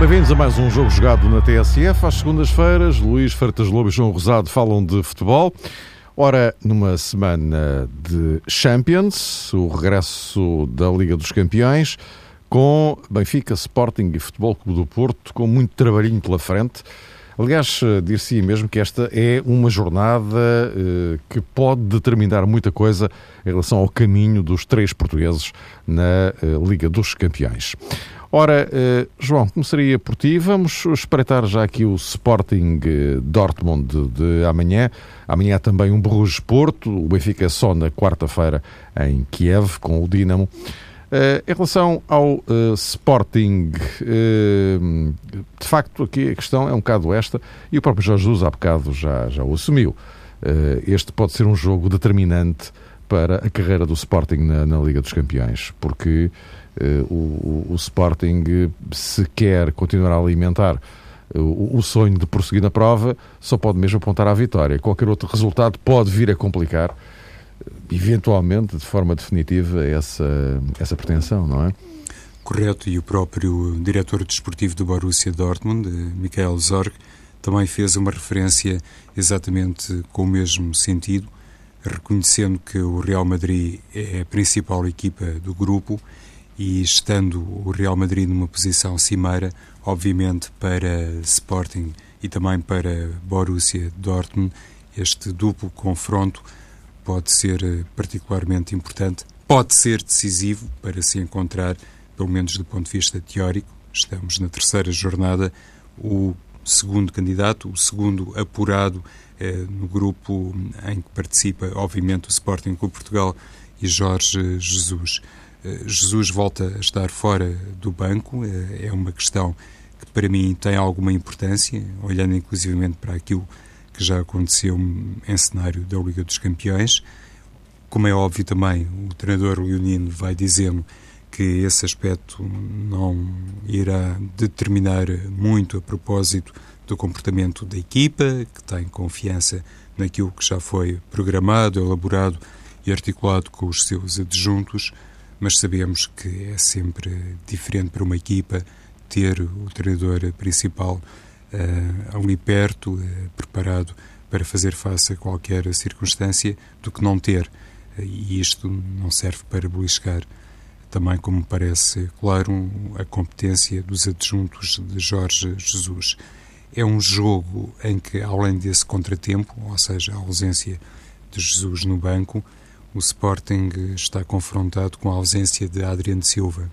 Bem-vindos a mais um jogo jogado na TSF. Às segundas-feiras, Luís Freitas Lobo e João Rosado falam de futebol. Ora, numa semana de Champions, o regresso da Liga dos Campeões, com Benfica, Sporting e Futebol Clube do Porto, com muito trabalhinho pela frente. Aliás, dir-se mesmo que esta é uma jornada eh, que pode determinar muita coisa em relação ao caminho dos três portugueses na eh, Liga dos Campeões. Ora, eh, João, começaria por ti. Vamos espreitar já aqui o Sporting eh, Dortmund de, de amanhã. Amanhã também um Bruges Porto. O Benfica é só na quarta-feira em Kiev com o Dinamo. Uh, em relação ao uh, Sporting, uh, de facto, aqui a questão é um bocado esta, e o próprio Jorge Jesus há bocado já, já o assumiu. este pode ser um jogo determinante para a carreira do Sporting na, na Liga dos Campeões, porque o, o, Sporting, se quer continuar a alimentar o, o sonho de prosseguir na prova, só pode mesmo apontar à vitória. Qualquer outro resultado pode vir a complicar eventualmente, de forma definitiva, essa, essa pretensão, não é? Correto, e o próprio diretor desportivo do Borussia Dortmund, Michael Zorg, também fez uma referência exatamente com o mesmo sentido, reconhecendo que o Real Madrid é a principal equipa do grupo e estando o Real Madrid numa posição cimeira, obviamente para Sporting e também para Borussia Dortmund, este duplo confronto pode ser eh, particularmente importante, pode ser decisivo para se encontrar, pelo menos do ponto de vista teórico. Estamos na terceira jornada, o segundo candidato, o segundo apurado eh, no grupo em que participa, obviamente, o Sporting Clube Portugal e Jorge Jesus. Eh, Jesus volta a estar fora do banco, eh, é uma questão que para mim tem alguma importância, olhando inclusivamente para aquilo que já aconteceu em cenário da Liga dos Campeões. Como é óbvio também, o treinador leonino vai dizendo que esse aspecto não irá determinar muito a propósito do comportamento da equipa, que tem confiança naquilo que já foi programado, elaborado e articulado com os seus adjuntos, mas sabemos que é sempre diferente para uma equipa ter o treinador principal ali perto, uh, preparado para fazer face a qualquer circunstância, do que não ter. Uh, e isto não serve para beliscar. Também, como parece claro, a competência dos adjuntos de Jorge Jesus. É um jogo em que, além desse contratempo, ou seja, a ausência de Jesus no banco, o Sporting está confrontado com a ausência de Adriano Silva.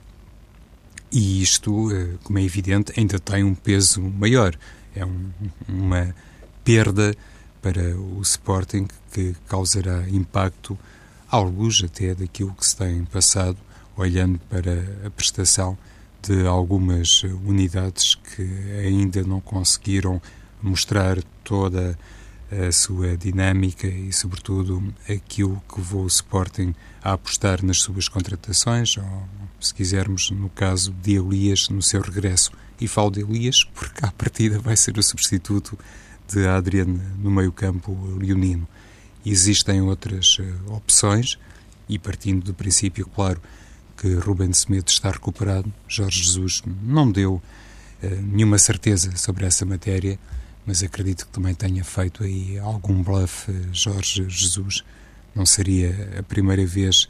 E isto, eh, como é evidente, ainda tem um peso maior. É um, uma perda para o Sporting que causará impacto, alguns até daquilo que se tem passado, olhando para a prestação de algumas unidades que ainda não conseguiram mostrar toda a sua dinâmica e, sobretudo, aquilo que levou o Sporting a apostar nas suas contratações, se quisermos, no caso de Elias, no seu regresso. E falo de Elias porque, à partida, vai ser o substituto de Adrian no meio-campo leonino. Existem outras uh, opções, e partindo do princípio, claro, que Ruben Semedo está recuperado, Jorge Jesus não deu uh, nenhuma certeza sobre essa matéria mas acredito que também tenha feito aí algum bluff eh, Jorge Jesus. Não seria a primeira vez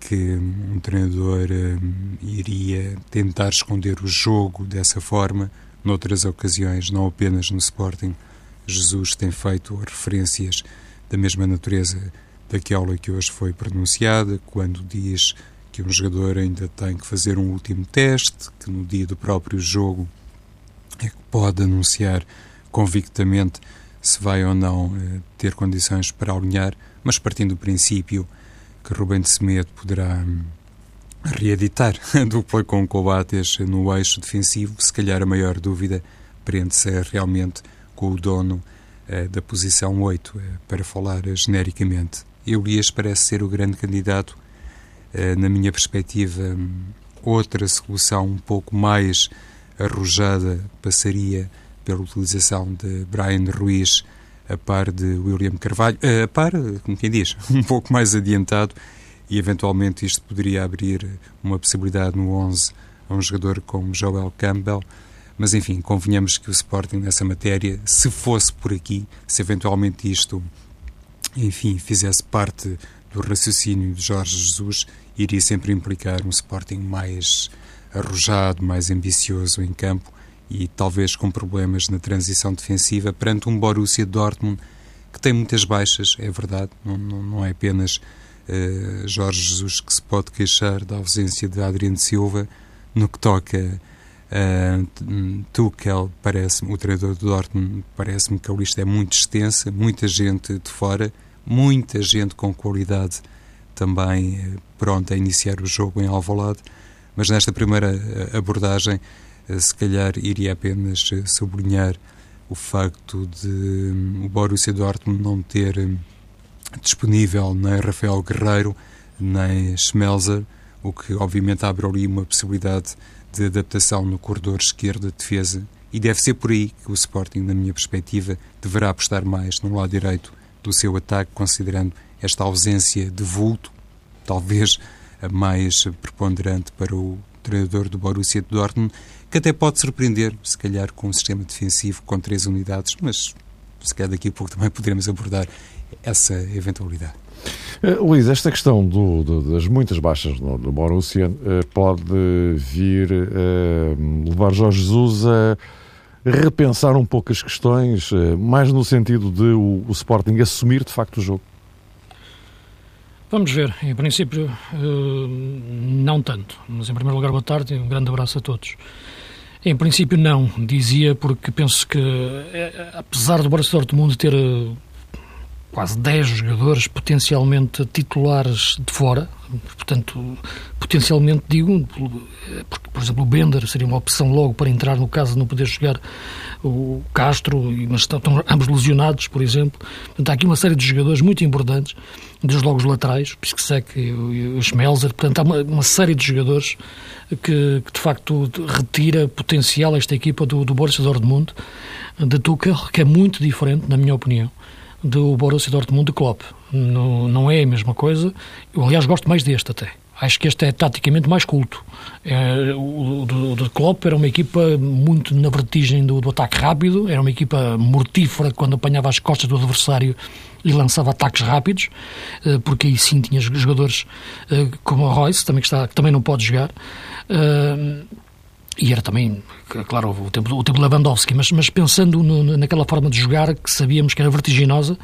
que um treinador um, iria tentar esconder o jogo dessa forma. Noutras ocasiões, não apenas no Sporting, Jesus tem feito referências da mesma natureza daquela que hoje foi pronunciada, quando diz que um jogador ainda tem que fazer um último teste, que no dia do próprio jogo é que pode anunciar convictamente se vai ou não eh, ter condições para alinhar, mas partindo do princípio que Rubem de Semedo poderá hum, reeditar dupla com Cobates no eixo defensivo, se calhar a maior dúvida prende-se realmente com o dono eh, da posição 8, eh, para falar genericamente. Elias parece ser o grande candidato, na minha perspectiva, hum, outra solução um pouco mais arrojada passaria pela utilização de Brian Ruiz a par de William Carvalho, a par, como quem diz, um pouco mais adiantado e eventualmente isto poderia abrir uma possibilidade no 11 a um jogador como Joel Campbell. Mas enfim, convenhamos que o Sporting nessa matéria, se fosse por aqui, se eventualmente isto, enfim, fizesse parte do raciocínio de Jorge Jesus, iria sempre implicar um Sporting mais arrojado, mais ambicioso em campo e talvez com problemas na transição defensiva perante um Borussia Dortmund que tem muitas baixas, é verdade, não, não, não é apenas uh, Jorge Jesus que se pode queixar da ausência de Adriano Silva no que toca uh, Tuchel, parece-me, o treinador do Dortmund, parece-me que a lista é muito extensa, muita gente de fora, muita gente com qualidade também uh, pronta a iniciar o jogo em Alvalade, mas nesta primeira abordagem se calhar iria apenas sublinhar o facto de um, o Borussia Dortmund não ter um, disponível nem Rafael Guerreiro nem Schmelzer, o que obviamente abre ali uma possibilidade de adaptação no corredor esquerdo de defesa. E deve ser por aí que o Sporting, na minha perspectiva, deverá apostar mais no lado direito do seu ataque, considerando esta ausência de vulto, talvez a mais preponderante para o treinador do Borussia Dortmund, que até pode surpreender, se calhar com um sistema defensivo com três unidades, mas se calhar daqui a pouco também poderemos abordar essa eventualidade. Uh, Luís, esta questão do, do, das muitas baixas no, do Borussia uh, pode vir uh, levar Jorge Jesus a repensar um pouco as questões, mais no sentido de o, o, Sporting assumir de facto o jogo? Vamos ver. Em princípio, não tanto. Mas, em primeiro lugar, boa tarde e um grande abraço a todos. Em princípio, não. Dizia porque penso que, apesar do Borussia Dortmund ter quase 10 jogadores potencialmente titulares de fora, portanto, potencialmente digo, porque, por exemplo, o Bender seria uma opção logo para entrar no caso de não poder jogar o Castro, mas estão, estão ambos lesionados, por exemplo. Portanto, há aqui uma série de jogadores muito importantes, desde logo os laterais, o Pisksek e o Schmelzer, portanto, há uma, uma série de jogadores que, que, de facto retira potencial a esta equipa do, do Borussia Dortmund, de Tuchel, que é muito diferente, na minha opinião do Borussia Dortmund de Klopp. Não, não é a mesma coisa. Eu, aliás, gosto mais deste até. Acho que este é taticamente mais culto. É, o, do Klopp era uma equipa muito na vertigem do, do, ataque rápido, era uma equipa mortífera quando apanhava as costas do adversário e lançava ataques rápidos, eh, porque aí sim tinha jogadores eh, como o Royce, também que, está, que também não pode jogar. Eh, e era também, claro, o tempo, o tempo Lewandowski, mas, mas pensando no, naquela forma de jogar que sabíamos que era vertiginosa,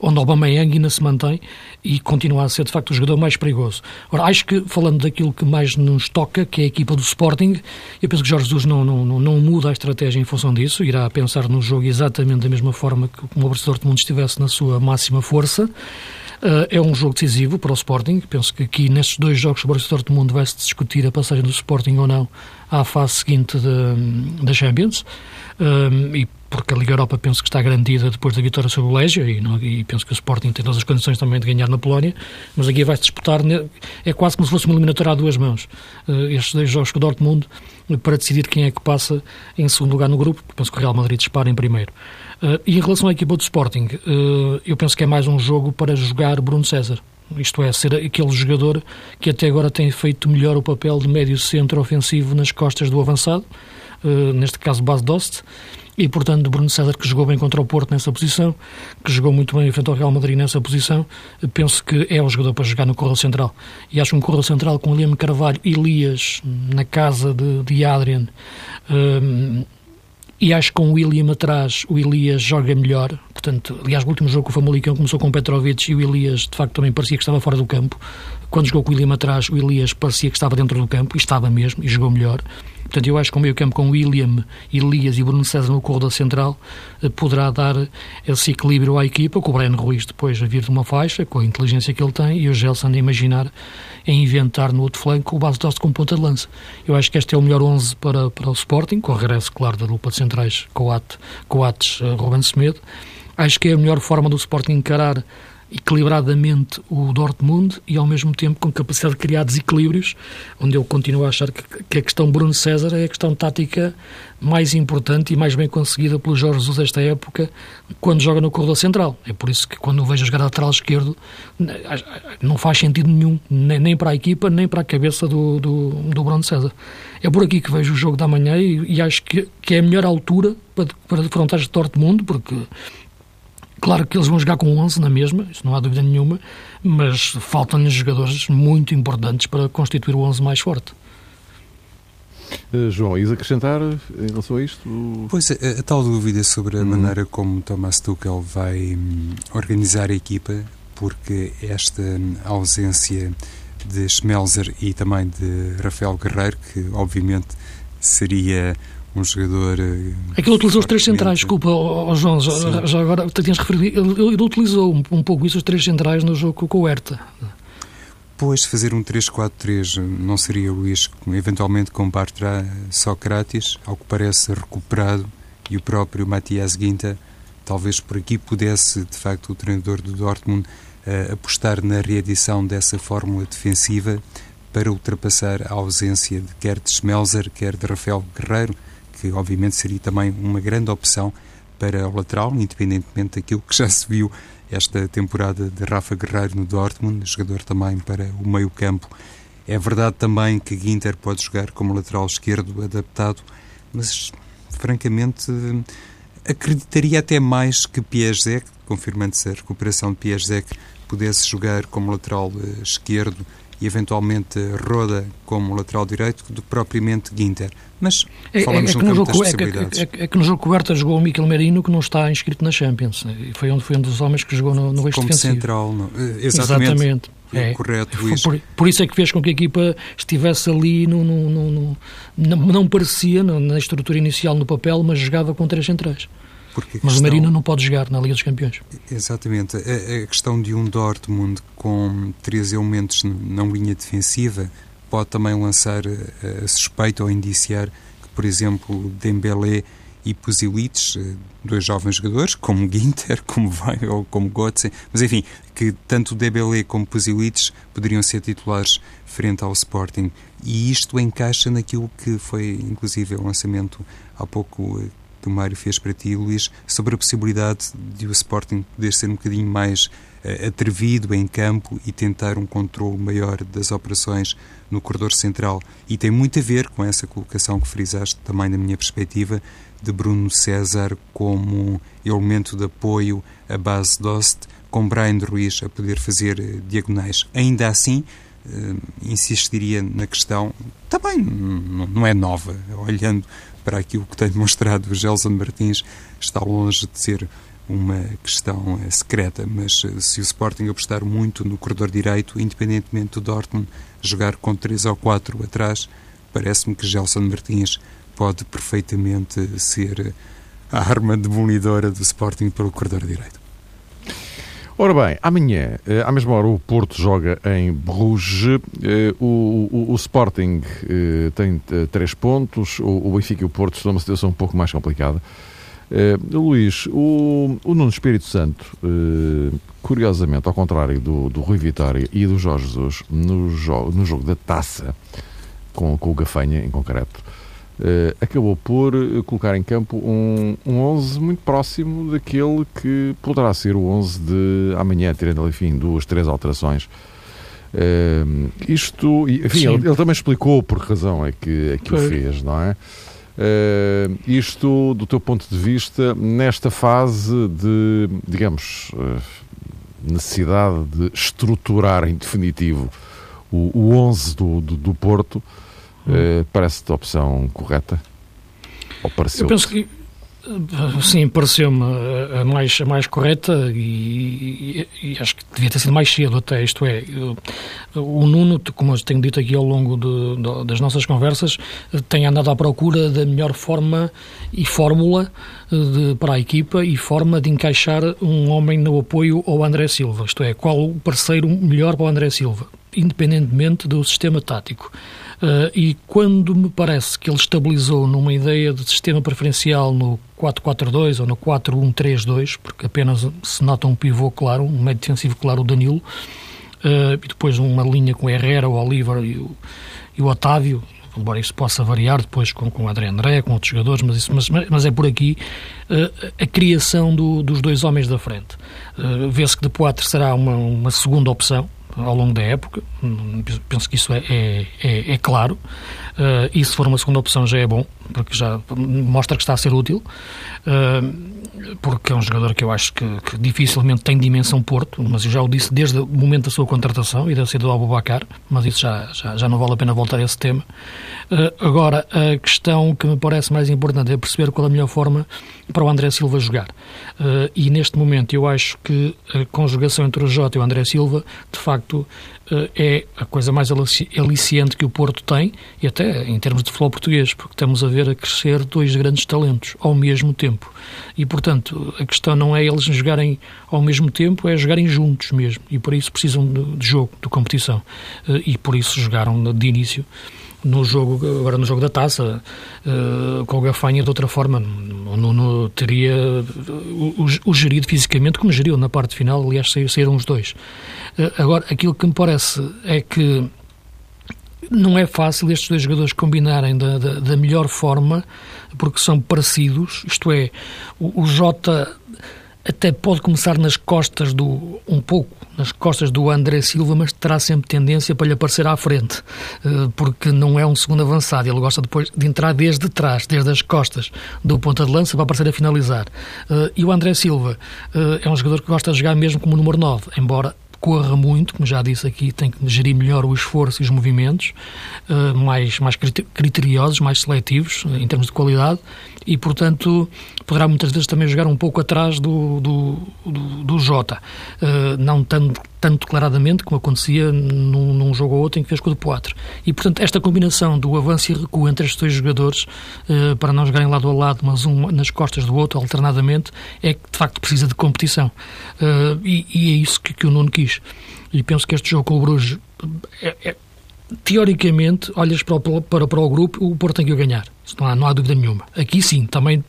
onde Aubameyang ainda se mantém e continua a ser, de facto, o jogador mais perigoso. Ora, acho que, falando daquilo que mais nos toca, que é a equipa do Sporting, eu penso que Jorge Jesus não, não, não muda a estratégia em função disso, irá pensar no jogo exatamente da mesma forma que o Borussia Dortmund estivesse na sua máxima força, Uh, é um jogo decisivo para o Sporting. Penso que aqui, nestes dois jogos, o Borussia Dortmund vai-se discutir a passagem do Sporting ou não à fase seguinte da Champions. Uh, e porque a Liga Europa penso que está garantida depois da vitória sobre o Legia e, não, e, penso que o Sporting tem todas as condições também de ganhar na Polónia, mas aqui vai-se disputar, é quase como se fosse uma eliminatória a duas mãos. Uh, estes dois jogos com o Dortmund para decidir quem é que passa em segundo lugar no grupo, penso que o Real Madrid dispara em primeiro. Uh, e em relação à equipa do Sporting, uh, eu penso que é mais um jogo para jogar Bruno César. Isto é, ser aquele jogador que até agora tem feito melhor o papel de médio centro ofensivo nas costas do avançado, uh, neste caso Bas Dost, e portanto Bruno César que jogou bem contra o Porto nessa posição, que jogou muito bem frente ao Real Madrid nessa posição, penso que é o jogador para jogar no corredor central. E acho um corredor central com Liam Carvalho e Elias na casa de, de Adrian e acho que com o William atrás, o Elias joga melhor. Portanto, aliás, o último jogo com o Famalicão começou com o Petrovic e o Elias, de facto, também parecia que estava fora do campo. Quando jogou com o William atrás, o Elias parecia que estava dentro do campo, e estava mesmo, e jogou melhor. Portanto, eu acho que o meio campo com William, Elias e Bruno César no corredor central eh, poderá dar esse equilíbrio à equipa, com o Breno Ruiz depois a vir de uma faixa, com a inteligência que ele tem, e o Gelson a imaginar, a inventar no outro flanco o base Dost com ponta de lança. Eu acho que este é o melhor 11 para, para o Sporting, com o regresso, claro, da dupla de centrais, Coates, Coates uh, Ruben Semedo. Acho que é a melhor forma do Sporting encarar equilibradamente o Dortmund e ao mesmo tempo com capacidade de criar desequilíbrios, onde eu continuo a achar que, que a questão Bruno César é a questão tática mais importante e mais bem conseguida pelo Jorge Jesus esta época, quando joga no corredor central. É por isso que quando o vejo jogar lateral esquerdo, não faz sentido nenhum, nem, para a equipa, nem para a cabeça do, do, do Bruno César. É por aqui que vejo o jogo da manhã e, e acho que, que é a melhor altura para, para defrontar este Dortmund, porque Claro que eles vão jogar com 11 na mesma, isso não há dúvida nenhuma, mas faltam-lhes jogadores muito importantes para constituir o 11 mais forte. Uh, João, ias acrescentar em relação a isto? Pois, a, a tal dúvida sobre a hum. maneira como Thomas Tuchel vai hum, organizar a equipa, porque esta hum, ausência de Schmelzer e também de Rafael Guerreiro, que obviamente seria um jogador. Aquilo eh, utilizou os três centrais, desculpa, oh, oh, João, já, já, agora tinhas referido. Ele, ele utilizou um, um, pouco isso, os três centrais, no jogo com o Herta. Pois, fazer um 3-4-3 não seria o risco, eventualmente com Bartra Sócrates, ao que parece recuperado, e o próprio Matias Guinta, talvez por aqui pudesse, de facto, o treinador do Dortmund uh, apostar na reedição dessa fórmula defensiva para ultrapassar a ausência de quer de Schmelzer, quer de Rafael Guerreiro, que obviamente seria também uma grande opção para o lateral, independentemente daquilo que já se viu esta temporada de Rafa Guerreiro no Dortmund, jogador também para o meio-campo. É verdade também que Ginter pode jogar como lateral esquerdo adaptado, mas francamente acreditaria até mais que Pieszek, confirmando-se a recuperação de Pieszek, pudesse jogar como lateral eh, esquerdo e eventualmente Roda como lateral direito do que propriamente Ginter. Mas é, falamos é, é, é no campo das possibilidades. É, é, é, que no jogo coberta jogou o Miquel Merino, que não está inscrito na Champions. Foi um, foi um dos homens que jogou no, no eixo como defensivo. central, não. Eh, exatamente. exatamente. É, correto, por, por, isso é que fez com que a equipa estivesse ali, no, no, no, não, não parecia na estrutura inicial no papel, mas jogava com três centrais. Porque Mas o Marino não pode jogar na Liga dos Campeões. Exatamente. A, a, questão de um Dortmund com três elementos na linha defensiva pode também lançar a, a suspeita ou indiciar que, por exemplo, Dembélé e Pusilic, eh, dois jovens jogadores, como Ginter, como Vai ou como Götze, mas enfim, que tanto Dembélé como Pusilic poderiam ser titulares frente ao Sporting. E isto encaixa naquilo que foi, inclusive, o lançamento há pouco eh, que o Mário fez para ti, Luís, sobre a possibilidade de o Sporting poder ser um bocadinho mais uh, atrevido em campo e tentar um controle maior das operações no corredor central. E tem muito a ver com essa colocação que frisaste também na minha perspectiva de Bruno César como elemento de apoio à base Dost, com Brian Ruiz a poder fazer uh, diagonais. Ainda assim, Uh, insistiria na questão, também não é nova, olhando para aquilo que tem demonstrado o Gelson Martins, está longe de ser uma questão eh, secreta, mas eh, se o Sporting apostar muito no corredor direito, independentemente do Dortmund jogar com três ou quatro atrás, parece-me que Gelson Martins pode perfeitamente ser a arma demolidora do Sporting para o corredor direito. Ora bem, amanhã, eh, à mesma hora, o Porto joga em Bruges. Eh, o, o, o Sporting eh, tem três pontos. O, o Benfica e o Porto estão numa situação um pouco mais complicada. Luís, o, o Nuno Espírito Santo, curiosamente, ao contrário do, do Rui Vitória e do Jorge Jesus, no, jo no jogo da taça, com, com o Gafanha em concreto, Uh, acabou por eh, colocar em campo um, um 11 muito próximo daquele que poderá ser o 11 de amanhã, tirando, enfim, duas, três alterações. Uh, isto, enfim, ele, ele, também explicou por que razão é que, é que o fez, não é? Uh, isto, do teu ponto de vista, nesta fase de, digamos, necessidade de estruturar em definitivo o, o 11 do, do, do Porto, Uh, Parece-te a opção correta? Ou pareceu? Eu penso que Sim, pareceu-me a mais, a mais correta e, e, e, acho que devia ter sido mais cedo até, isto é, o Nuno, como eu tenho dito aqui ao longo de, de, das nossas conversas, tem andado à procura da melhor forma e fórmula de, para a equipa e forma de encaixar um homem no apoio ao André Silva, isto é, qual o parceiro melhor para o André Silva, independentemente do sistema tático. Uh, e quando me parece que ele estabilizou numa ideia de sistema preferencial no 4-4-2 ou no 4-1-3-2, porque apenas se nota um pivô claro, um meio defensivo claro, o Danilo, uh, e depois uma linha com o Herrera, o Oliver e o, e o Otávio, embora isso possa variar depois com, com o André André, com outros jogadores, mas, isso, mas, mas é por aqui uh, a criação do, dos dois homens da frente. Uh, Vê-se que de Poitre será uma, uma segunda opção, ao longo da época. Penso que isso é, é, é, é claro. Uh, e se for uma segunda opção já é bom, porque já mostra que está a ser útil. Uh, porque é um jogador que eu acho que, que, dificilmente tem dimensão Porto, mas eu já o disse desde o momento da sua contratação e da saída do Abubacar, mas isso já, já, já não vale a pena voltar a esse tema. Uh, agora, a questão que me parece mais importante é perceber qual a melhor forma para o André Silva jogar. Uh, e neste momento eu acho que a conjugação entre o Jota e o André Silva, de facto, é a coisa mais aliciante que o Porto tem, e até em termos de futebol português, porque estamos a ver a crescer dois grandes talentos ao mesmo tempo. E, portanto, a questão não é eles jogarem ao mesmo tempo, é jogarem juntos mesmo. E por isso precisam de, jogo, de competição. Uh, e por isso jogaram de início no jogo, agora no jogo da taça, uh, com o Gafanha de outra forma. O Nuno teria o, o, gerido fisicamente como geriu na parte final, aliás, saíram os dois. Uh, agora, aquilo que me parece é que não é fácil estes dois jogadores combinarem da, da, da melhor forma, porque são parecidos, isto é, o, o Jota até pode começar nas costas do um pouco nas costas do André Silva, mas terá sempre tendência para lhe aparecer à frente, eh, porque não é um segundo avançado. Ele gosta depois de entrar desde trás, desde as costas do ponta de lança para aparecer a finalizar. Eh, e o André Silva eh, é um jogador que gosta de jogar mesmo como número 9, embora corra muito, como já disse aqui, tem que gerir melhor o esforço e os movimentos, uh, mais, mais criteriosos, mais seletivos uh, em termos de qualidade e, portanto, poderá muitas vezes também jogar um pouco atrás do, do, do, do Jota, uh, não tanto, tanto declaradamente como acontecia num, num, jogo ou outro em que fez com o Poitre. E, portanto, esta combinação do avanço e recuo entre estes dois jogadores, para não jogarem lado a lado, mas um nas costas do outro, alternadamente, é que, de facto, precisa de competição. E, e, é isso que, que o Nuno quis. E penso que este jogo com o Bruges, é, é, teoricamente, olhas para o, para, para o grupo, o Porto tem que o ganhar. Não há, não há dúvida nenhuma. Aqui sim, também.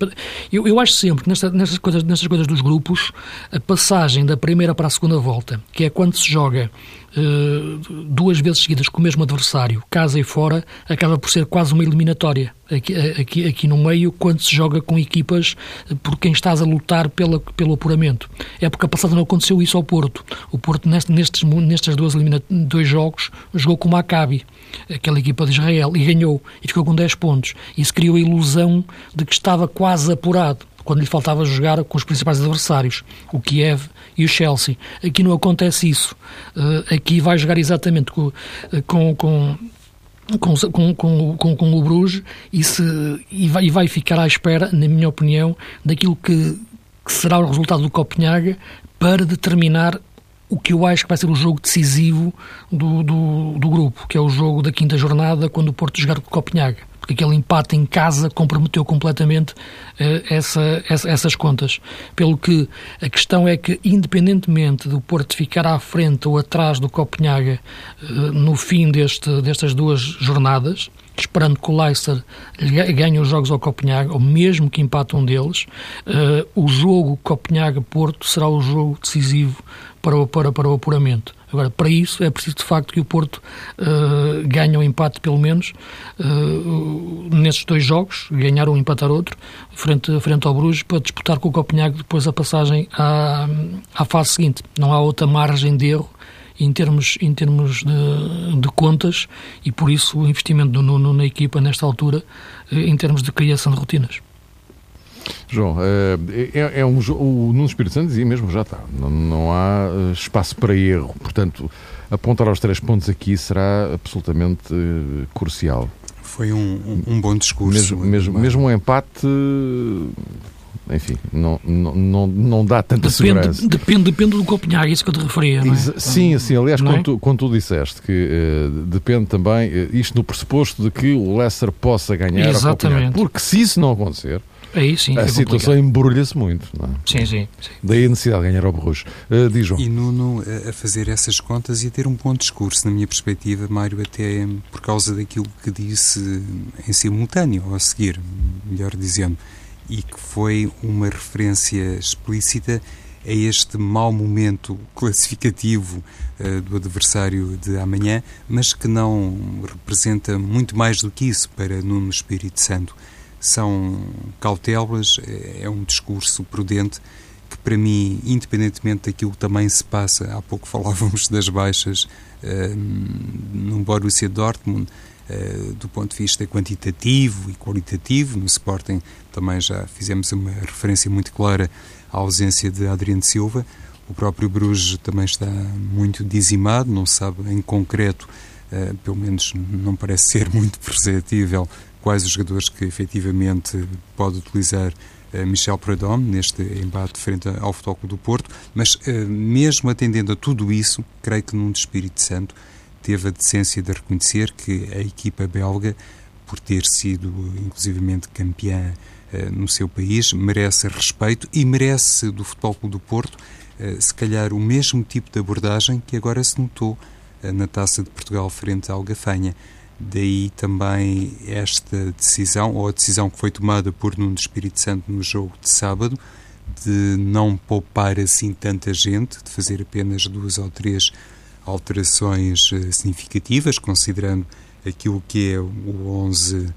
Eu, eu acho sempre que nesta, nestas, coisas, nestas coisas dos grupos, a passagem da primeira para a segunda volta, que é quando se joga uh, duas vezes seguidas com o mesmo adversário, casa e fora, acaba por ser quase uma eliminatória. Aqui, aqui, aqui no meio, quando se joga com equipas por quem estás a lutar pela, pelo apuramento. É porque a passada não aconteceu isso ao Porto. O Porto, nestes, nestes dois, dois jogos, jogou com o Maccabi aquela equipa de Israel, e ganhou, e ficou com 10 pontos. Isso criou a ilusão de que estava quase apurado, quando lhe faltava jogar com os principais adversários, o Kiev e o Chelsea. Aqui não acontece isso. Uh, aqui vai jogar exatamente com, eh, com, com com, com, com, com, o Bruges e, se, e, vai, e vai ficar à espera, na minha opinião, daquilo que, que será o resultado do Copenhague para determinar o que eu acho que vai ser o jogo decisivo do, do, do grupo, que é o jogo da quinta jornada, quando o Porto jogar com o Copenhague porque aquele empate em casa comprometeu completamente uh, essa, essa, essas contas. Pelo que a questão é que, independentemente do Porto ficar à frente ou atrás do Copenhaga uh, no fim deste, destas duas jornadas, esperando que o Leicester ganhe os jogos ao Copenhaga, ou mesmo que empate um deles, uh, o jogo Copenhaga-Porto será o jogo decisivo para o, para, para o apuramento. Agora, para isso é preciso de facto que o Porto uh, ganhe um empate, pelo menos, uh, nesses dois jogos, ganhar um empatar outro, frente, frente ao Bruges, para disputar com o Copenhague depois a passagem à, à fase seguinte. Não há outra margem de erro em termos, em termos de, de contas e, por isso, o investimento do Nuno na equipa, nesta altura, uh, em termos de criação de rotinas. João, eh, é, é um, o Nuno Espírito Santo dizia mesmo já está, não, não há eh, espaço para erro, portanto, apontar aos três pontos aqui será absolutamente uh, crucial. Foi um, um, um bom discurso. Mesmo, mesmo, mesmo um empate, enfim, não, não, não, não dá tanta depende, segurança. Depende, depende do Copenhague, isso que eu te referia. Não é? Sim, sim, aliás, quando, é? tu, quando tu disseste que uh, depende também, uh, isto no pressuposto de que o Leicester possa ganhar Exatamente. porque se isso não acontecer Aí sim. A é situação embrulha-se muito, não é? Sim, sim, sim. Daí a necessidade de ganhar ao Borrucho. Uh, diz João. E Nuno, a fazer essas contas e a ter um bom discurso, na minha perspectiva, Mário, até por causa daquilo que disse em simultâneo, ou a seguir, melhor dizendo, e que foi uma referência explícita a este mau momento classificativo uh, do adversário de amanhã, mas que não representa muito mais do que isso para Nuno Espírito Santo. São cautelas, é um discurso prudente que, para mim, independentemente daquilo que também se passa, há pouco falávamos das baixas uh, no Borussia Dortmund, uh, do ponto de vista quantitativo e qualitativo, no Sporting também já fizemos uma referência muito clara a ausência de Adriano Silva. O próprio Bruges também está muito dizimado, não sabe em concreto, uh, pelo menos não parece ser muito perceptível, quais os jogadores que efetivamente pode utilizar uh, Michel Pradom neste embate frente ao Futebol do Porto, mas uh, mesmo atendendo a tudo isso, creio que num de Espírito Santo teve a decência de reconhecer que a equipa belga, por ter sido inclusivamente campeã eh, no seu país, merece respeito e merece do Futebol Clube do Porto, eh, se calhar, o mesmo tipo de abordagem que agora se notou eh, na Taça de Portugal frente ao Gafanha. Daí também esta decisão, ou a decisão que foi tomada por Nuno Espírito Santo no jogo de sábado, de não poupar assim tanta gente, de fazer apenas duas ou três alterações significativas, considerando aquilo que é o 11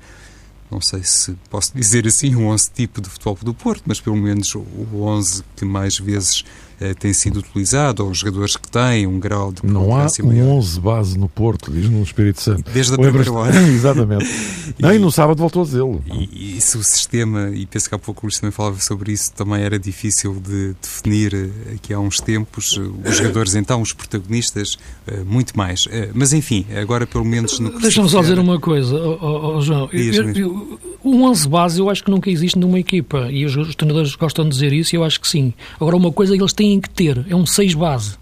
não sei se posso dizer assim, um 11 tipo de futebol do Porto, mas pelo menos o 11 que mais vezes eh, tem sido utilizado, ou os jogadores que têm um grau de Não há um maior. 11 base no Porto, diz no Espírito Santo. Desde a primeira hora. Exatamente. e, e no sábado voltou a dizê-lo. E, e se o sistema, e penso que há pouco o Luís também falava sobre isso, também era difícil de definir eh, aqui há uns tempos, eh, os jogadores então, os protagonistas, muito mais. Mas enfim, agora pelo menos no Deixa-me só dizer uma coisa, oh, oh, João. Eu, eu, o 11 base eu acho que nunca existe numa equipa, e os, os treinadores gostam de dizer isso, e eu acho que sim. Agora, uma coisa eles têm têm que ter é um 6 base.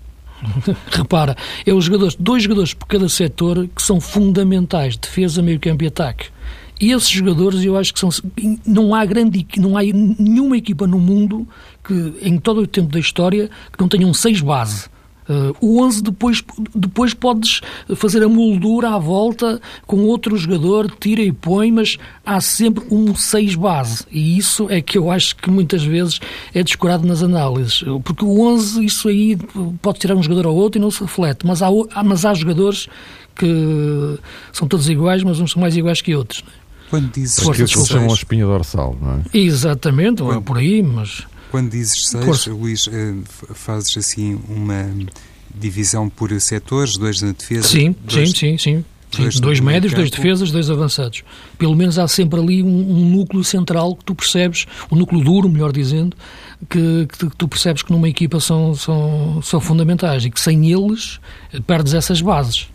Repara, é os jogadores, dois jogadores por cada setor que são fundamentais, defesa, meio campo e ataque. E esses jogadores, eu acho que são. Não há grande, não há nenhuma equipa no mundo que, em todo o tempo da história, que não tenha um 6 base. Uh, o 11 depois, depois podes fazer a moldura à volta com outro jogador, tira e põe, mas há sempre um 6 base. E isso é que eu acho que muitas vezes é descurado nas análises. Porque o 11, isso aí pode tirar um jogador ou outro e não se reflete. Mas há, mas há jogadores que são todos iguais, mas uns são mais iguais que outros. É? Quando dizes que eles chamam a espinha dorsal, não é? Exatamente, Quando... por aí, mas quando dizes seis, Luís, eh, fazes assim uma divisão por setores, dois na defesa? Sim, dois, sim, sim, sim. Dois, dois médios, dois defesas, dois avançados. Pelo menos há sempre ali um, um, núcleo central que tu percebes, um núcleo duro, melhor dizendo, que, que, tu percebes que numa equipa são, são, são fundamentais e que sem eles perdes essas bases.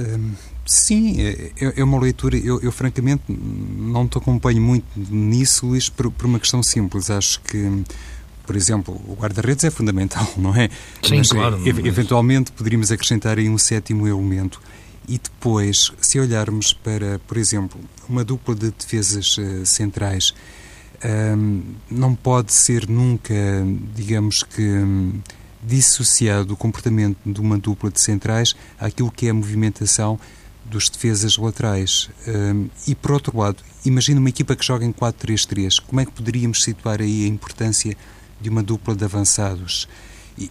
Hum, Sim, é, é, é uma leitura. Eu, eu, francamente não te acompanho muito nisso, Luís, por, por, uma questão simples. Acho que, por exemplo, o guarda-redes é fundamental, não é? Sim, mas, claro. E, eventualmente poderíamos acrescentar aí um sétimo elemento. E depois, se olharmos para, por exemplo, uma dupla de defesas uh, centrais, um, não pode ser nunca, digamos que. Um, dissociado o comportamento de uma dupla de centrais àquilo que é a movimentação dos defesas laterais. Um, e, por outro lado, imagina uma equipa que joga em 4-3-3. Como é que poderíamos situar aí a importância de uma dupla de avançados?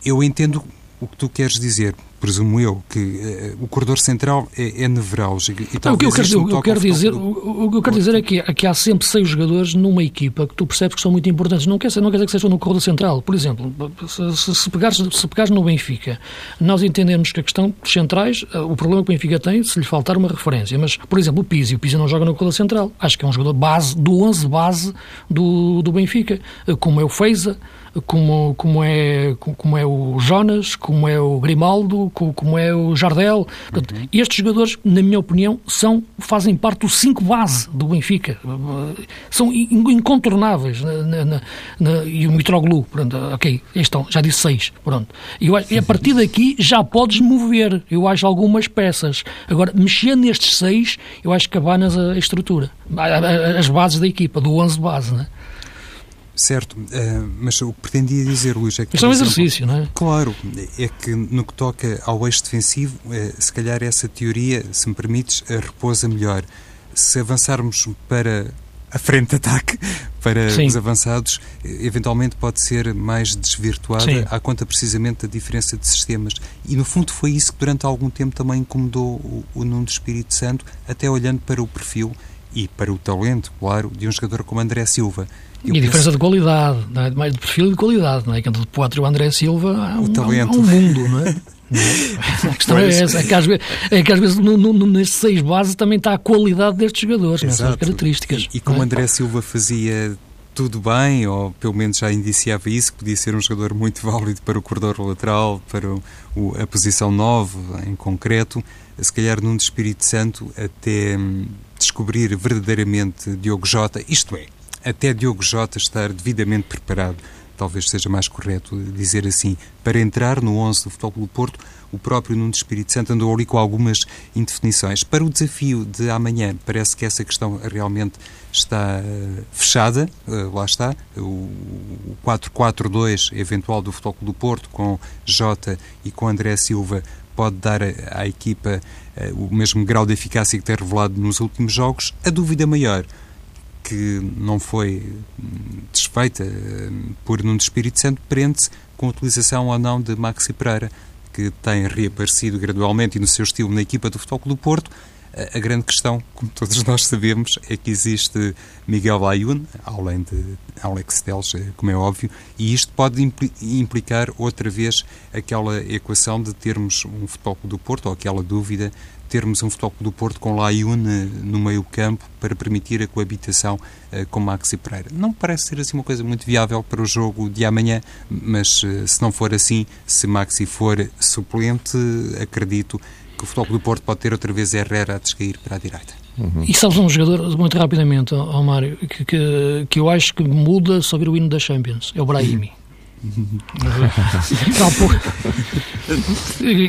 Eu entendo o que tu queres dizer, presumo eu, que uh, o corredor central é, é nevrálgico. E não, o que eu quero, eu, eu quero dizer, o, o, que eu quero dizer é que, é que há sempre seis jogadores numa equipa que tu percebes que são muito importantes. Não quer, não quer dizer que sejam no corredor central. Por exemplo, se, se, pegares, se pegares no Benfica, nós entendemos que a questão dos centrais, eh, o problema que o Benfica tem, se lhe faltar uma referência. Mas, por exemplo, o Pizzi, o Pizzi não joga no corredor central. Acho que é um jogador base, do 11 base do, do Benfica, eh, como é o Feiza, como, como, é, como é o Jonas, como é o Grimaldo, como é o Jardel. Portanto, uhum. Estes jogadores, na minha opinião, são, fazem parte do 5 base do Benfica. São incontornáveis. Na, na, na, e o Mitroglou, pronto, ok, estão, já disse 6. Pronto. Eu, e a partir daqui já podes mover, eu acho, algumas peças. Agora, mexer nestes 6, eu acho que cabanas a, a estrutura, as bases da equipa, do 11 base, né? Certo, uh, mas o que pretendia dizer, Luís, é que. Isto é um exercício, não é? Claro, é que no que toca ao eixo defensivo, uh, se calhar essa teoria, se me permites, uh, repousa melhor. Se avançarmos para a frente de ataque, para Sim. os avançados, eventualmente pode ser mais desvirtuada Sim. à conta precisamente da diferença de sistemas. E no fundo foi isso que durante algum tempo também incomodou o, o Nuno Espírito Santo, até olhando para o perfil e para o talento, claro, de um jogador como André Silva e a diferença de qualidade, é? mais de perfil e de qualidade, não é? Que entre o Poitras e o André Silva há um, há um mundo, não é? A questão é essa, é que às vezes, é que às vezes no, no, nestes seis bases também está a qualidade destes jogadores, nessas características. E, e como é? André Silva fazia tudo bem, ou pelo menos já indiciava isso, que podia ser um jogador muito válido para o corredor lateral, para o, o, a posição 9 em concreto, se calhar num de Espírito Santo até hum, descobrir verdadeiramente Diogo Jota, isto é, até Diogo Jota estar devidamente preparado, talvez seja mais correto dizer assim, para entrar no 11 do Futebol do Porto, o próprio Nuno Espírito Santo andou ali com algumas indefinições. Para o desafio de amanhã, parece que essa questão realmente está uh, fechada, uh, lá está, o 4-4-2 eventual do Futebol do Porto, com Jota e com André Silva, pode dar à equipa uh, o mesmo grau de eficácia que tem revelado nos últimos jogos. A dúvida maior que não foi desfeita eh, por Nuno Espírito Santo prende-se com a utilização ou não de Maxi Pereira, que tem reaparecido gradualmente e no seu estilo na equipa do Futebol Clube do Porto. A grande questão, como todos nós sabemos, é que existe Miguel Layun, além de Alex Teles, eh, como é óbvio, e isto pode implicar outra vez aquela equação de termos um Futebol do Porto, ou aquela dúvida termos um Futebol do Porto com Laiune no meio campo para permitir a coabitação uh, com Maxi Pereira. Não parece ser assim uma coisa muito viável para o jogo de amanhã, mas se não for assim, se Maxi for suplente, acredito que o Futebol do Porto pode ter outra vez Herrera a descair para a direita. Uhum. E sabes um jogador, muito rapidamente, ó, Mário, que, que, que, eu acho que muda sobre o hino da Champions, é o Brahimi.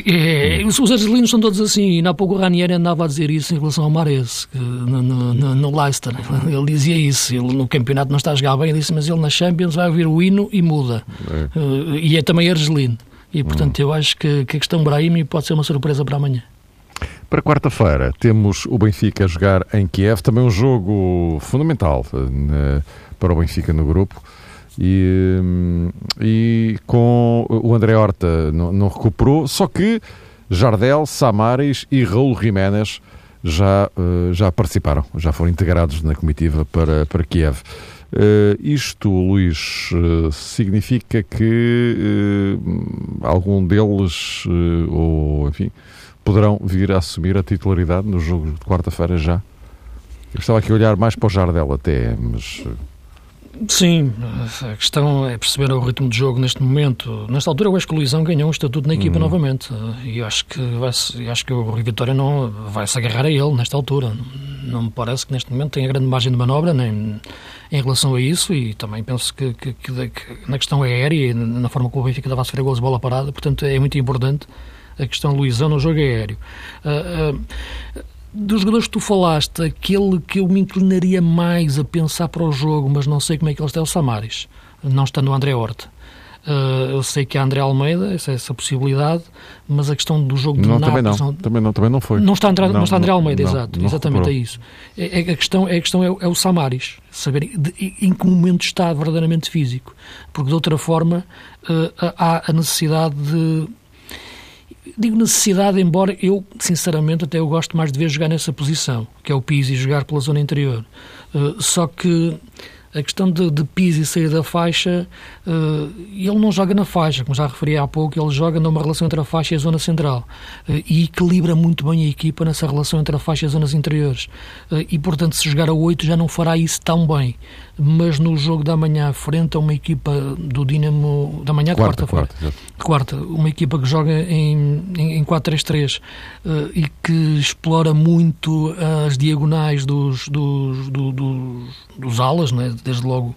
é, os, os argelinos são todos assim, e há pouco o Ranieri andava a dizer isso em relação ao Mares, no, no, no, no, Leicester. Ele dizia isso, ele no campeonato não está a jogar bem, ele disse, mas ele na Champions vai ouvir o hino e muda. É. Uh, e é também argelino. E portanto, hum. eu acho que, que a questão Brahimi pode ser uma surpresa para amanhã. Para quarta-feira temos o Benfica a jogar em Kiev, também um jogo fundamental uh, para o Benfica no grupo. E, e com o André Horta não, não, recuperou, só que Jardel, Samaris e Raul Jiménez já, uh, já participaram, já foram integrados na comitiva para, para Kiev. Uh, isto, Luís, uh, significa que algum deles, ou enfim, poderão vir a assumir a titularidade no jogo de quarta-feira já? Eu estava aqui a olhar mais para o Jardel até, mas Sim, a questão é perceber o ritmo de jogo neste momento. Nesta altura, eu acho que o Luizão ganhou um estatuto na equipa uhum. novamente. E acho que, vai acho que o Rui Vitória não vai se agarrar a ele nesta altura. Não me parece que neste momento tenha grande margem de manobra nem em relação a isso. E também penso que, que, que, que na questão aérea e na forma como o Benfica dava a sofrer gols de bola parada, portanto, é muito importante a questão Luizão no jogo aéreo. Uh, uh, dos jogadores que tu falaste, aquele que eu me inclinaria mais a pensar para o jogo, mas não sei como é que ele está, é o Samaris, não estando o André Horta. Uh, eu sei que há André Almeida, essa, essa possibilidade, mas a questão do jogo de não, também não. também não, também não foi. Não está, André, não, não está André Almeida, não, exato, exatamente é isso. É, é, a questão, é, a questão é, é o Samaris, saber de, em que momento está verdadeiramente físico, porque de outra forma uh, há a necessidade de digo necessidade, embora eu, sinceramente, até eu gosto mais de ver jogar nessa posição, que é o Pizzi jogar pela zona interior. Uh, só que A questão de, de Pizzi sair da faixa, uh, ele não joga na faixa, como já referi há pouco, ele joga numa relação entre a faixa e a zona central uh, e equilibra muito bem a equipa nessa relação entre a faixa e as zonas interiores. Uh, e, portanto, se jogar a 8 já não fará isso tão bem. Mas no jogo da manhã, frente a uma equipa do Dinamo da manhã, quarta, quarta, quarta, quarta uma equipa que joga em, em, em 4-3-3 e que explora muito as diagonais dos, dos, do, dos, dos alas, né? desde logo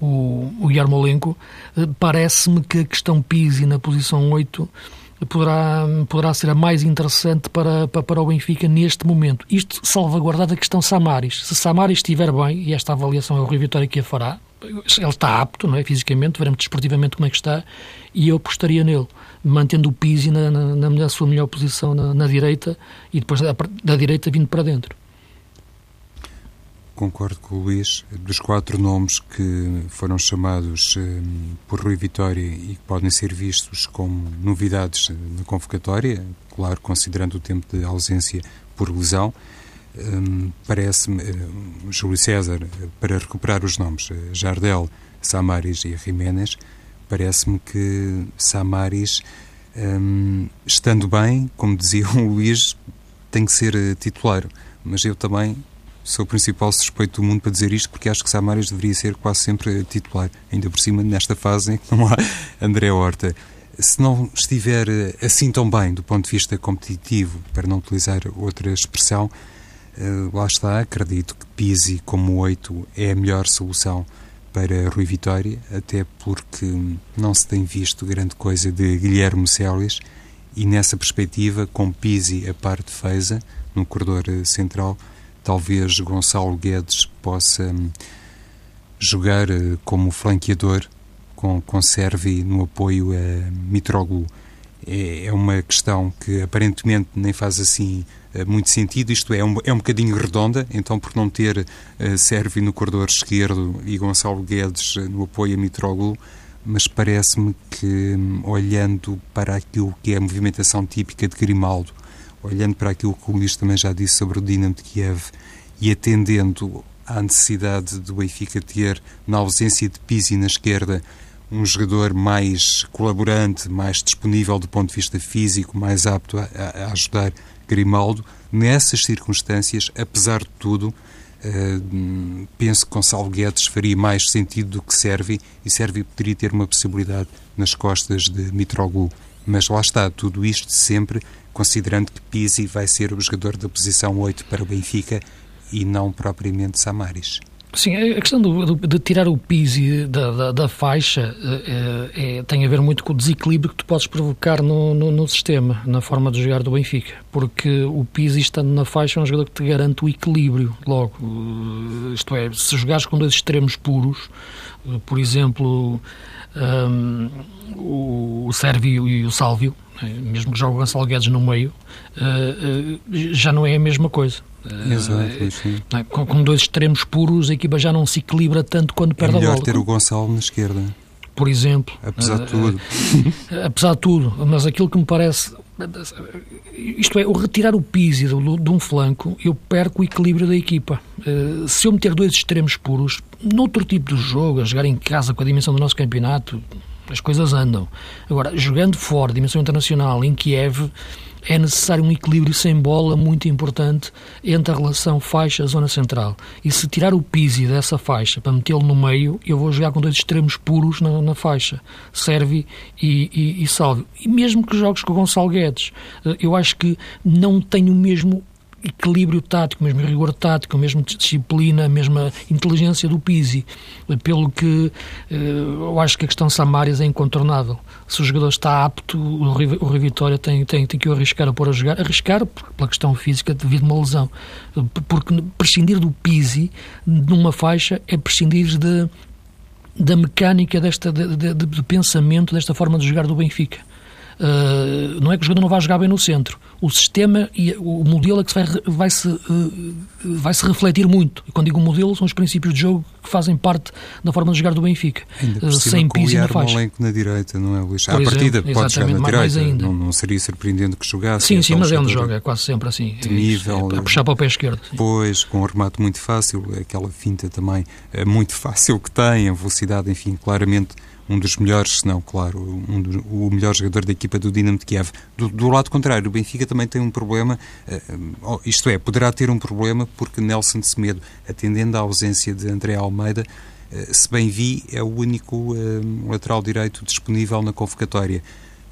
o, o Yarmolenko, eh, parece-me que a questão Pizzi na posição 8 poderá, poderá ser a mais interessante para, para, para o Benfica neste momento. Isto salvaguardada a questão Samaris. Se Samaris estiver bem, e esta avaliação é o Rio Vitória que a fará, ele está apto, não é? fisicamente, veremos desportivamente como é que está, e eu apostaria nele, mantendo o Pizzi na, na, na sua melhor posição na, na direita e depois da, da direita vindo para dentro concordo com o Luís. Dos quatro nomes que foram chamados um, por Rui Vitória e que podem ser vistos como novidades na convocatória, claro, considerando o tempo de ausência por lesão, um, parece-me, um, Júlio César, para recuperar os nomes, eh, Jardel, Samaris e Jiménez, parece-me que Samaris, hum, estando bem, como dizia o Luís, tem que ser eh, titular. Mas eu também sou o principal suspeito do mundo para dizer isto, porque acho que Samaris deveria ser quase sempre titular, ainda por cima nesta fase em que não há André Horta. Se não estiver eh, assim tão bem do ponto de vista competitivo, para não utilizar outra expressão, eh, lá está, acredito que Pisi como 8 é a melhor solução para Rui Vitória, até porque não se tem visto grande coisa de Guilherme Celis e nessa perspectiva, com Pisi a par de no corredor eh, central, talvez Gonçalo Guedes possa hum, jogar eh, como flanqueador com, com Servi no apoio a Mitroglou. É, é uma questão que aparentemente nem faz assim eh, muito sentido, isto é, um, é um bocadinho redonda, então por não ter uh, Servi no corredor esquerdo e Gonçalo Guedes no apoio a Mitroglou, mas parece-me que, hum, olhando para aquilo que é a movimentação típica de Grimaldo, olhando para aquilo que o Luís também já disse sobre o Dinamo de Kiev e atendendo à necessidade do Benfica ter, na ausência de Pizzi na esquerda, um jogador mais colaborante, mais disponível do ponto de vista físico, mais apto a, a ajudar Grimaldo. Nessas circunstâncias, apesar de tudo, uh, penso que Gonçalo Guedes faria mais sentido do que Servi e Servi poderia ter uma possibilidade nas costas de Mitroglou. Mas lá está, tudo isto sempre considerando que Pizzi vai ser o jogador da posição 8 para o Benfica e não propriamente Samaris. Sim, a questão do, de tirar o Pizzi da, da, da faixa é, é, tem a ver muito com o desequilíbrio que tu podes provocar no, no, no, sistema, na forma de jogar do Benfica. Porque o Pizzi estando na faixa é um jogador que te garante o equilíbrio logo. Isto é, se jogares com dois extremos puros, por exemplo, um, o, o Sérvio e o Sálvio, mesmo que jogue o Gonçalo Guedes no meio, já não é a mesma coisa. Uh, Exato, sim. Né, com, com, dois extremos puros, a equipa já não se equilibra tanto quando perde é a bola. melhor ter o Gonçalo na esquerda. Por exemplo. Apesar de tudo. apesar de tudo. Mas aquilo que me parece isto é, o retirar o Pizzi de um flanco, eu perco o equilíbrio da equipa. Se eu meter dois extremos puros, noutro tipo de jogo, a jogar em casa com a dimensão do nosso campeonato, as coisas andam. Agora, jogando fora, dimensão internacional, em Kiev, é necessário um equilíbrio sem bola muito importante entre a relação faixa-zona central. E se tirar o Pizzi dessa faixa para metê-lo no meio, eu vou jogar com dois extremos puros na, na faixa, Servi e, e, e Salvio. E mesmo que jogues com Gonçalo Guedes, eh, eu acho que não tem o mesmo equilíbrio tático, mesmo rigor tático, mesmo disciplina, mesma inteligência do Pizzi, pelo que eh, eu acho que a questão Samaris é incontornável. Se o jogador está apto, o Rui Vitória tem, tem, tem que o arriscar a pôr a jogar, arriscar pela questão física devido a uma lesão, porque prescindir do Pizzi numa faixa é prescindir de, da mecânica desta, de, de, de pensamento, desta forma de jogar do Benfica. Uh, não é que o jogador não vá jogar bem no centro. O sistema e o modelo é que se vai, vai, se, uh, vai se refletir muito. E quando digo modelo, são os princípios de jogo que fazem parte da forma de jogar do Benfica. Ainda por uh, sem piso na faixa. na direita, não é, Luís? À partida pode jogar na direita. Ainda. Não, não seria surpreendente que jogasse. Sim, sim, mas é onde joga, é quase sempre assim. Temível. É, é, puxar para o pé esquerdo. Pois, com um remate muito fácil, aquela finta também é muito fácil que tem, a velocidade, enfim, claramente um dos melhores, se não, claro, um do, o melhor jogador da equipa do Dinamo de Kiev. Do, do, lado contrário, o Benfica também tem um problema, uh, isto é, poderá ter um problema porque Nelson Semedo, atendendo à ausência de André Almeida, uh, se bem vi, é o único uh, lateral direito disponível na convocatória.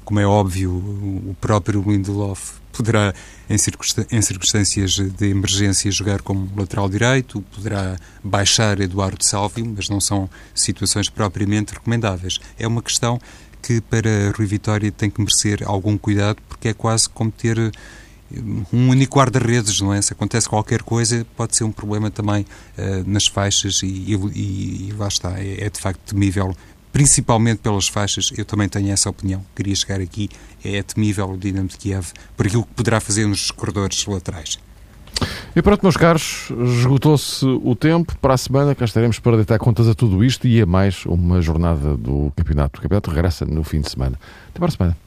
Como é óbvio, o próprio Lindelof poderá, em, circunstâncias de emergência, jogar como lateral direito, poderá baixar Eduardo Salvio, mas não são situações propriamente recomendáveis. É uma questão que para Rui Vitória tem que merecer algum cuidado, porque é quase como ter hum, um único guarda-redes, não é? Se acontece qualquer coisa, pode ser um problema também uh, nas faixas e, e, e, lá está, é, é de facto temível principalmente pelas faixas, eu também tenho essa opinião. Queria chegar aqui, é temível o Dinamo de Kiev por aquilo que poderá fazer nos corredores laterais. E pronto, meus caros, esgotou-se o tempo. Para a semana cá estaremos para deitar contas a tudo isto e a mais uma jornada do campeonato. O campeonato regressa no fim de semana. Até para a semana.